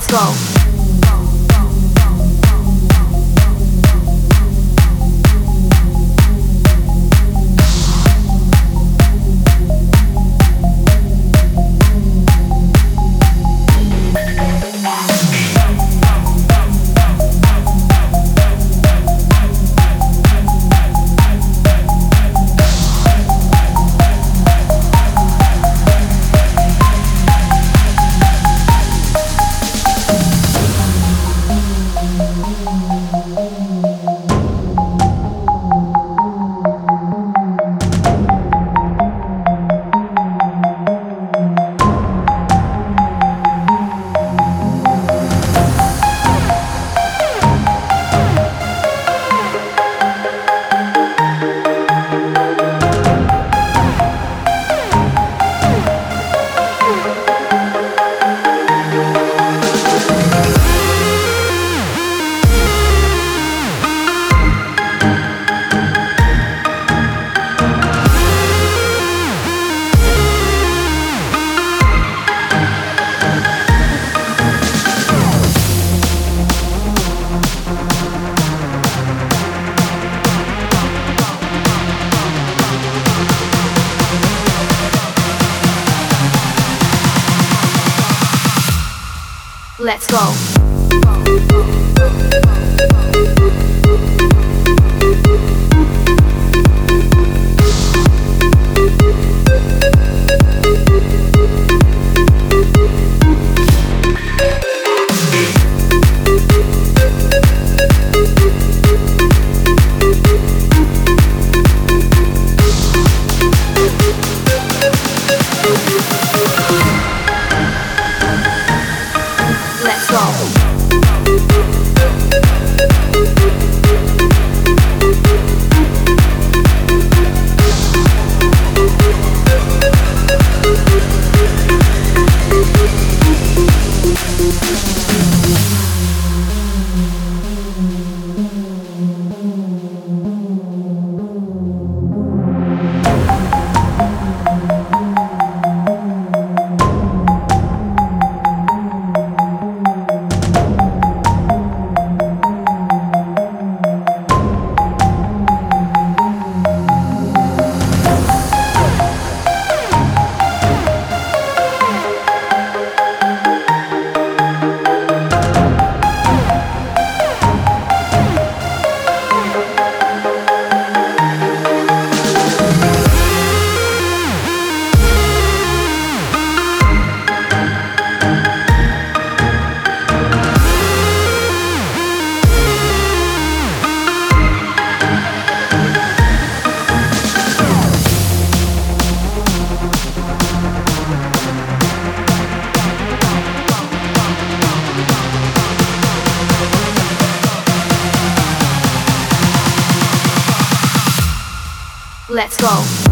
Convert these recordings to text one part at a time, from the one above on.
Let's go. Let's go. Let's go.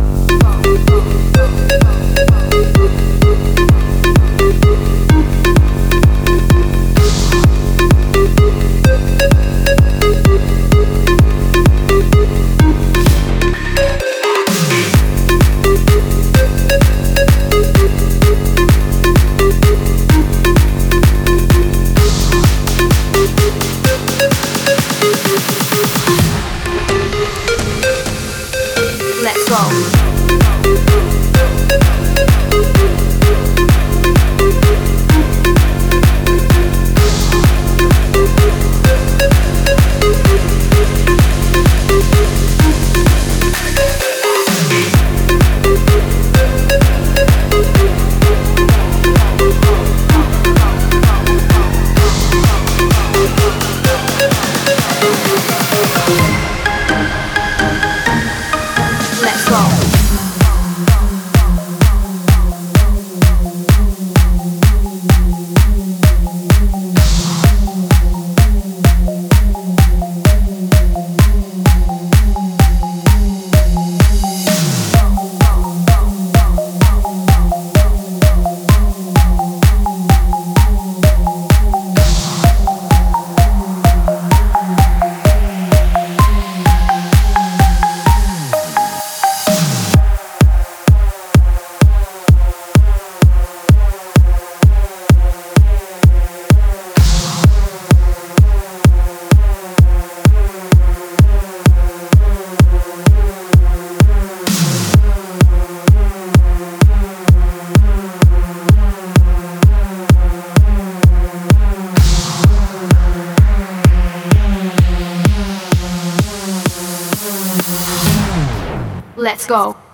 Let's go.